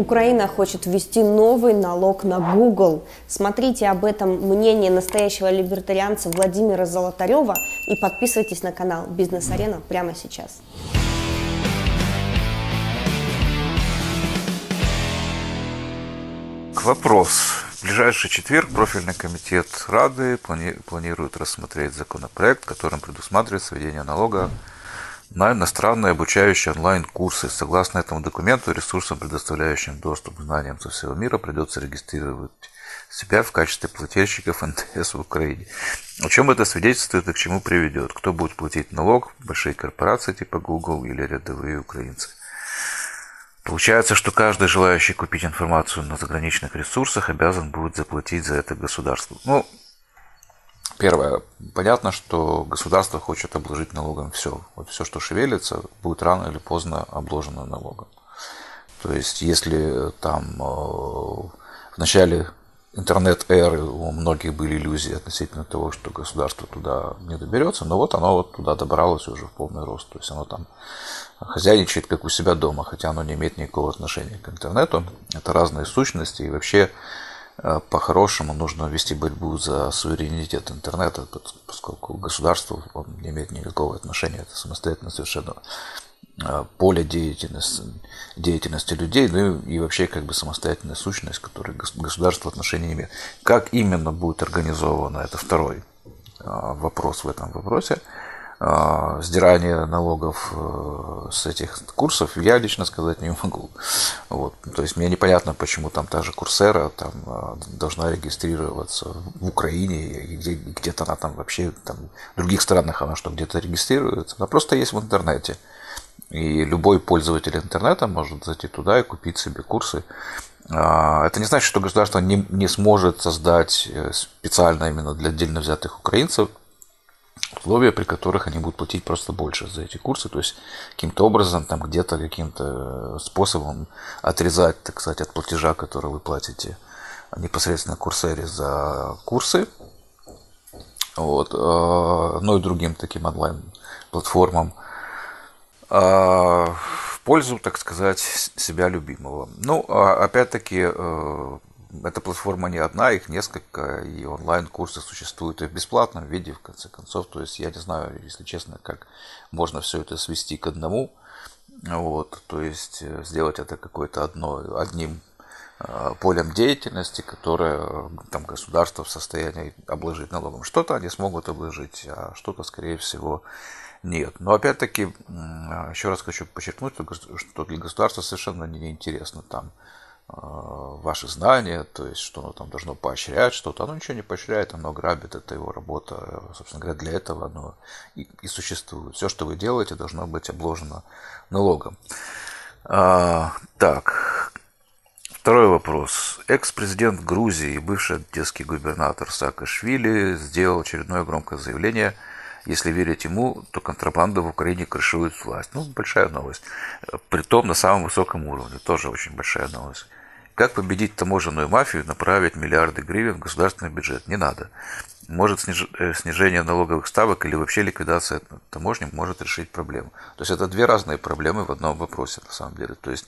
Украина хочет ввести новый налог на Google. Смотрите об этом мнение настоящего либертарианца Владимира Золотарева и подписывайтесь на канал Бизнес-арена прямо сейчас. Вопрос. В ближайший четверг профильный комитет Рады плани- планирует рассмотреть законопроект, которым предусматривается введение налога на иностранные обучающие онлайн-курсы. Согласно этому документу, ресурсам, предоставляющим доступ к знаниям со всего мира, придется регистрировать себя в качестве плательщиков НТС в Украине. О чем это свидетельствует и к чему приведет? Кто будет платить налог? Большие корпорации типа Google или рядовые украинцы? Получается, что каждый желающий купить информацию на заграничных ресурсах обязан будет заплатить за это государству. Ну, Первое. Понятно, что государство хочет обложить налогом все. Вот все, что шевелится, будет рано или поздно обложено налогом. То есть, если там э, в начале интернет-эры у многих были иллюзии относительно того, что государство туда не доберется, но вот оно вот туда добралось уже в полный рост. То есть оно там хозяйничает как у себя дома, хотя оно не имеет никакого отношения к интернету. Это разные сущности и вообще Э, по-хорошему нужно вести борьбу за суверенитет интернета, поскольку государство он не имеет никакого отношения, это самостоятельно совершенно э, поле деятельности, деятельности людей, ну и вообще как бы самостоятельная сущность, которой государство отношения не имеет. Как именно будет организовано, это второй э, вопрос в этом вопросе. А, сдирание налогов э, с этих курсов, я лично сказать не могу. Вот. То есть мне непонятно, почему там та же Курсера там, а, должна регистрироваться в Украине, и где, где-то она там вообще, там, в других странах она что, где-то регистрируется. Она просто есть в интернете. И любой пользователь интернета может зайти туда и купить себе курсы. А, это не значит, что государство не, не сможет создать э, специально именно для отдельно взятых украинцев условия, при которых они будут платить просто больше за эти курсы, то есть каким-то образом, там где-то каким-то способом отрезать, так сказать, от платежа, который вы платите непосредственно курсере за курсы, вот, ну и другим таким онлайн-платформам, а, в пользу, так сказать, себя любимого. Ну, а опять-таки, э, эта платформа не одна, их несколько, и онлайн-курсы существуют и в бесплатном виде, в конце концов. То есть я не знаю, если честно, как можно все это свести к одному. Вот, то есть э, сделать это какое-то одно, одним э, полем деятельности, которое э, там государство в состоянии обложить налогом. Что-то они смогут обложить, а что-то, скорее всего, нет. Но опять-таки, еще раз хочу подчеркнуть, что для государства совершенно неинтересно там ваши знания, то есть что оно там должно поощрять что-то. Оно ничего не поощряет, оно грабит, это его работа. Собственно говоря, для этого оно и, и существует. Все, что вы делаете, должно быть обложено налогом. А, так, второй вопрос. Экс-президент Грузии и бывший одесский губернатор Саакашвили сделал очередное громкое заявление – если верить ему, то контрабанда в Украине крышует власть. Ну, большая новость. Притом на самом высоком уровне. Тоже очень большая новость. Как победить таможенную мафию, направить миллиарды гривен в государственный бюджет? Не надо. Может э, снижение налоговых ставок или вообще ликвидация таможни может решить проблему. То есть это две разные проблемы в одном вопросе на самом деле. То есть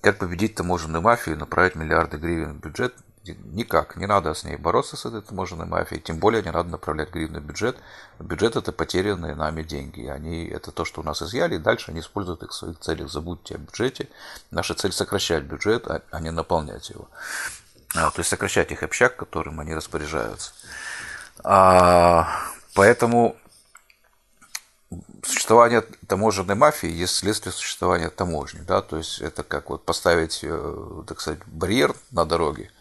как победить таможенную мафию, направить миллиарды гривен в бюджет, никак. Не надо с ней бороться, с этой таможенной мафией. Тем более не надо направлять гривны в бюджет. Бюджет – это потерянные нами деньги. Они, это то, что у нас изъяли, и дальше они используют их в своих целях. Забудьте о бюджете. Наша цель – сокращать бюджет, а, а не наполнять его. А, то есть сокращать их общак, которым они распоряжаются. А, поэтому существование таможенной мафии есть следствие существования таможни. Да? То есть это как вот поставить, э, так сказать, барьер на дороге –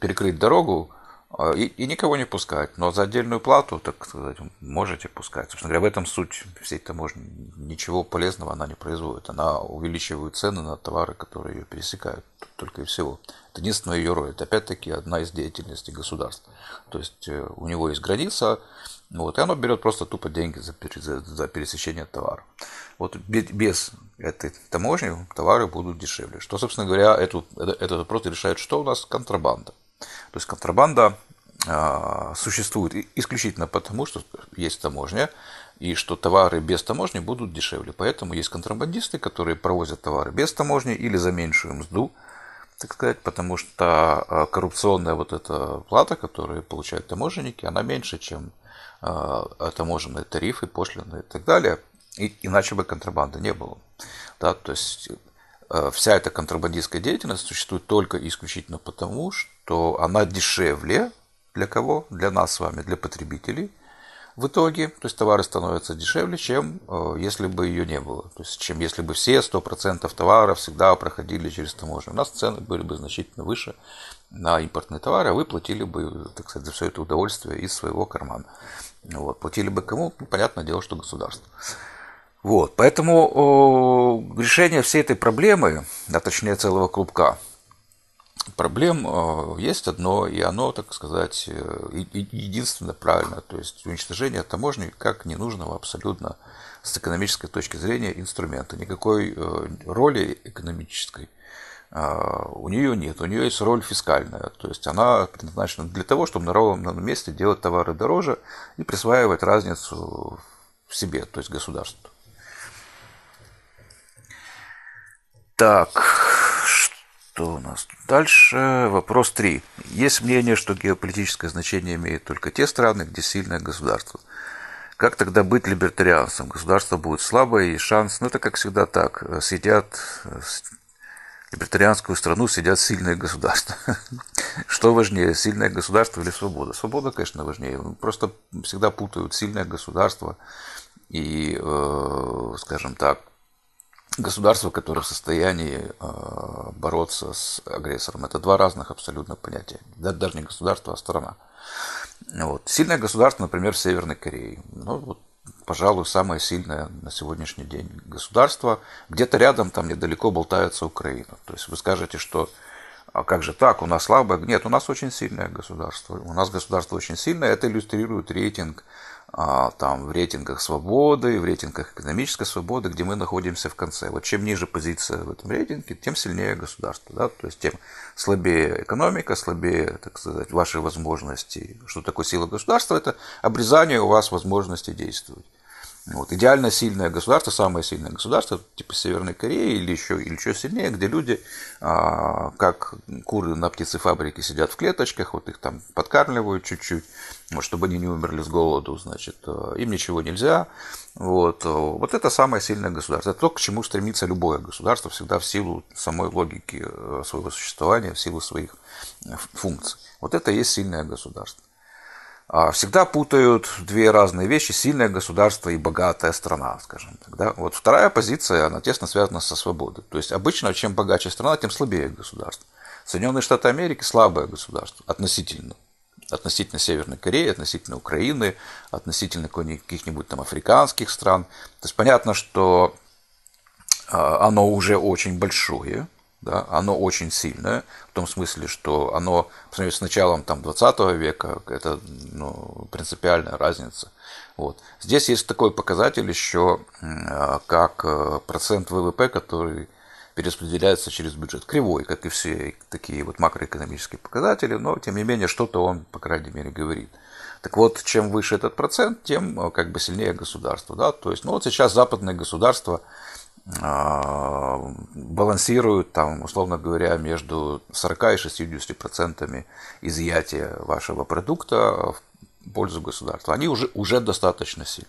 перекрыть дорогу а, и, и никого не пускать. Но за отдельную плату, так сказать, можете пускать. Собственно говоря, в этом суть всей таможни. Ничего полезного она не производит. Она увеличивает цены на товары, которые ее пересекают. Только и всего. Это единственная ее роль. Это опять-таки одна из деятельностей государства. То есть э, у него есть граница, вот, и оно берет просто тупо деньги за, за, за пересечение товара. Вот без этой таможни товары будут дешевле. Что, собственно говоря, эту, этот вопрос решает, что у нас контрабанда. То есть контрабанда э, существует исключительно потому, что есть таможня, и что товары без таможни будут дешевле. Поэтому есть контрабандисты, которые провозят товары без таможни или за меньшую мзду, так сказать, потому что э, коррупционная вот эта плата, которую получают таможенники, она меньше, чем таможенные тарифы, пошлины и так далее. И, иначе бы контрабанды не было. Да, то есть вся эта контрабандистская деятельность существует только и исключительно потому, что она дешевле для кого? Для нас с вами, для потребителей – в итоге, то есть товары становятся дешевле, чем э, если бы ее не было. То есть, чем если бы все 100% товаров всегда проходили через таможню. У нас цены были бы значительно выше на импортные товары, а вы платили бы, так сказать, за все это удовольствие из своего кармана. Вот. Платили бы кому? Ну, понятное дело, что государство. Вот. Поэтому решение всей этой проблемы, а точнее целого клубка, проблем э, есть одно, и оно, так сказать, э, единственно правильно. То есть уничтожение таможни как ненужного абсолютно с экономической точки зрения инструмента. Никакой э, роли экономической у нее нет. У нее есть роль фискальная. То есть она предназначена для того, чтобы на ровном месте делать товары дороже и присваивать разницу в себе, то есть государству. Так, что у нас дальше? Вопрос 3. Есть мнение, что геополитическое значение имеют только те страны, где сильное государство. Как тогда быть либертарианцем? Государство будет слабое, и шанс, ну это как всегда так, сидят, либертарианскую страну сидят сильные государства. Что важнее, сильное государство или свобода? Свобода, конечно, важнее. Просто всегда путают сильное государство и, э, скажем так, государство, которое в состоянии э, бороться с агрессором. Это два разных абсолютно понятия. Даже не государство, а страна. Вот. Сильное государство, например, в Северной Корее. Ну, вот, пожалуй, самое сильное на сегодняшний день государство. Где-то рядом, там недалеко болтается Украина. То есть вы скажете, что а как же так, у нас слабое? Нет, у нас очень сильное государство. У нас государство очень сильное. Это иллюстрирует рейтинг а, там, в рейтингах свободы, в рейтингах экономической свободы, где мы находимся в конце. Вот чем ниже позиция в этом рейтинге, тем сильнее государство. Да? То есть тем слабее экономика, слабее, так сказать, ваши возможности. Что такое сила государства? Это обрезание у вас возможности действовать. Вот. Идеально сильное государство, самое сильное государство, типа Северной Кореи или еще, или еще сильнее, где люди, а, как куры на птицефабрике, сидят в клеточках, вот их там подкармливают чуть-чуть, чтобы они не умерли с голоду, значит, э, им ничего нельзя. Вот, вот это самое сильное государство. Это то, к чему стремится любое государство, всегда в силу самой логики э, своего существования, в силу своих э, функций. Вот это и есть сильное государство. А, всегда путают две разные вещи, сильное государство и богатая страна, скажем так. Да? Вот вторая позиция, она тесно связана со свободой. То есть обычно, чем богаче страна, тем слабее государство. Соединенные Штаты Америки слабое государство относительно. Относительно Северной Кореи, относительно Украины, относительно каких-нибудь там африканских стран. То есть понятно, что а, оно уже очень большое, да, оно очень сильное, в том смысле, что оно, по сравнению с началом там, 20 века, это ну, принципиальная разница. Вот. Здесь есть такой показатель еще, как э, процент ВВП, который перераспределяется через бюджет. Кривой, как и все такие вот макроэкономические показатели, но тем не менее что-то он, по крайней мере, говорит. Так вот, чем выше этот процент, тем э, как бы сильнее государство. Да? То есть, ну вот сейчас западные государства а, балансируют, там, условно говоря, между 40 и 60 процентами изъятия вашего продукта в пользу государства. Они уже, уже достаточно сильны.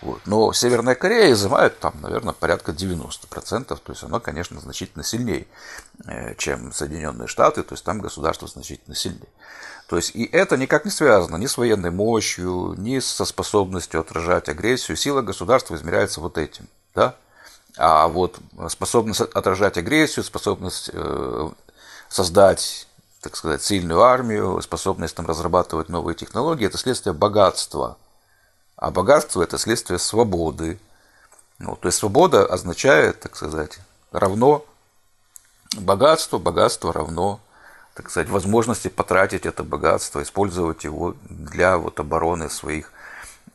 Вот. Но Северная Корея изымает там, наверное, порядка 90%, то есть оно, конечно, значительно сильнее, э, чем Соединенные Штаты, то есть там государство значительно сильнее. То есть и это никак не связано ни с военной мощью, ни со способностью отражать агрессию. Сила государства измеряется вот этим. Да? А вот способность отражать агрессию, способность э, создать, так сказать, сильную армию, способность там, разрабатывать новые технологии, это следствие богатства. А богатство – это следствие свободы. Ну, то есть свобода означает, так сказать, равно богатство, богатство равно, так сказать, возможности потратить это богатство, использовать его для вот обороны своих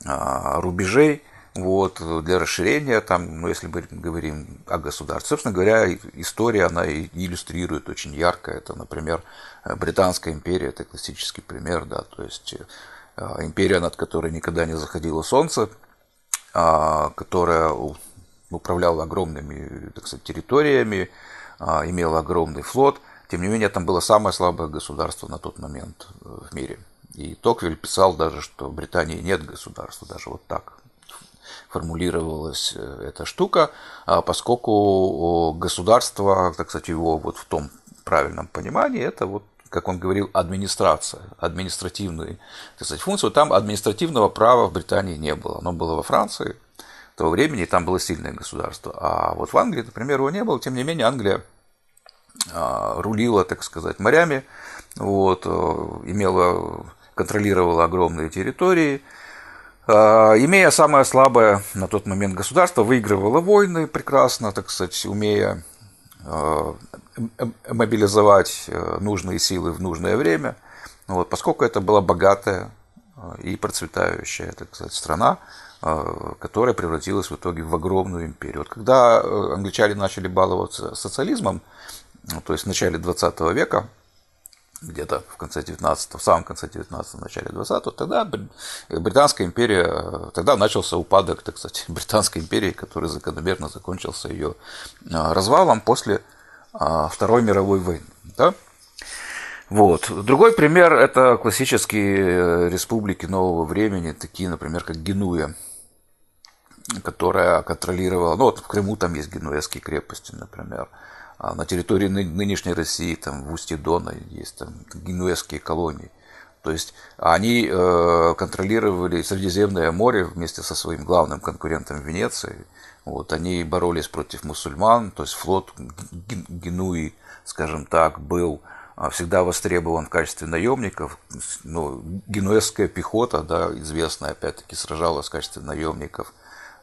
а, рубежей – вот, для расширения, там, ну, если мы говорим о государстве. Собственно говоря, история, она иллюстрирует очень ярко. Это, например, Британская империя, это классический пример, да, то есть э, империя, над которой никогда не заходило солнце, а, которая управляла огромными так сказать, территориями, а, имела огромный флот – Тем не менее, там было самое слабое государство на тот момент э, в мире. И Токвиль писал даже, что в Британии нет государства, даже вот так формулировалась э, эта штука, а поскольку государство, так сказать, его вот в том правильном понимании, это вот как он говорил, администрация, административные так сказать, функции. Там административного права в Британии не было. Оно было во Франции того времени, и там было сильное государство. А вот в Англии, например, его не было. Тем не менее, Англия а, рулила, так сказать, морями, вот, э, имела, контролировала огромные территории, имея самое слабое на тот момент государство, выигрывала войны прекрасно, так сказать, умея а, мобилизовать э, нужные силы в нужное время. Вот, поскольку это была богатая э, и процветающая так сказать, страна, э, которая превратилась в итоге в огромную империю. Вот когда англичане начали баловаться социализмом, ну, то есть в начале 20 века, где-то в конце 19 в самом конце 19 начале 20 тогда Британская империя, тогда начался упадок, так сказать, Британской империи, который закономерно закончился ее развалом после а, Второй мировой войны. Да? Вот. Другой пример – это классические э, республики нового времени, такие, например, как Генуя, которая контролировала, ну вот в Крыму там есть генуэзские крепости, например, а на территории нынешней России, там в устье Дона есть там генуэзские колонии. То есть они э, контролировали Средиземное море вместе со своим главным конкурентом Венецией, вот, они боролись против мусульман, то есть флот Генуи, скажем так, был а, всегда востребован в качестве наемников. Ну, генуэзская пехота, да, известная, опять-таки, сражалась в качестве наемников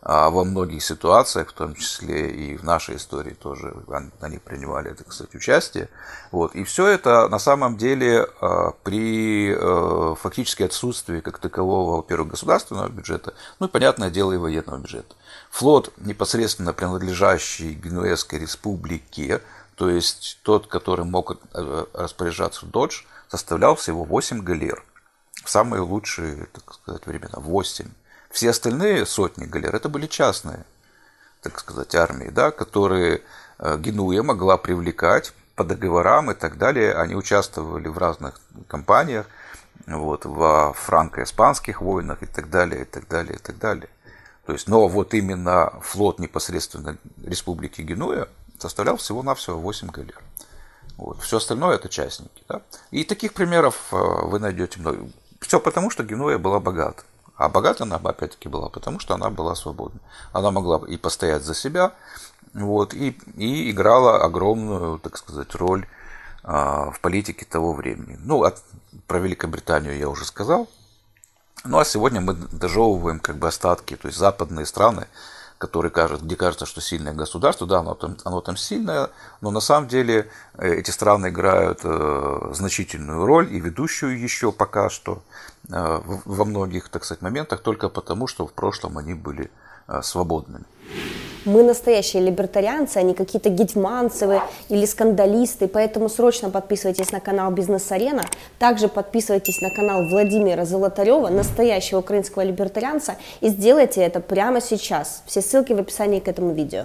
во многих ситуациях, в том числе и в нашей истории тоже они принимали, так сказать, участие. Вот. И все это на самом деле а, при э, фактически отсутствии как такового, во-первых, государственного бюджета, ну и, понятное дело, и военного бюджета. Флот, непосредственно принадлежащий Генуэзской республике, то есть тот, который мог э, распоряжаться Додж, составлял всего 8 галер. В самые лучшие, так сказать, времена 8. Все остальные сотни галер это были частные, так сказать, армии, да, которые э, Генуя могла привлекать по договорам и так далее. Они участвовали в разных кампаниях, вот, во франко-испанских войнах и так далее, и так далее, и так далее. То есть, но вот именно флот непосредственно Республики Генуя составлял всего-навсего 8 галер. Вот. Все остальное это частники. Да? И таких примеров э, вы найдете много. Все потому, что Генуя была богата. А богата она, опять-таки, была потому, что она была свободна. Она могла и постоять за себя, вот, и, и играла огромную, так сказать, роль а, в политике того времени. Ну, от, про Великобританию я уже сказал. Ну а сегодня мы дожевываем как бы остатки, то есть западные страны, которые кажут, где кажется, что сильное государство, да, оно там, оно там сильное, но на самом деле э, эти страны играют э, значительную роль и ведущую еще пока что э, во многих, так сказать, моментах только потому, что в прошлом они были свободными. Мы настоящие либертарианцы, а не какие-то гетьманцевы или скандалисты, поэтому срочно подписывайтесь на канал Бизнес-Арена, также подписывайтесь на канал Владимира Золотарева, настоящего украинского либертарианца, и сделайте это прямо сейчас. Все ссылки в описании к этому видео.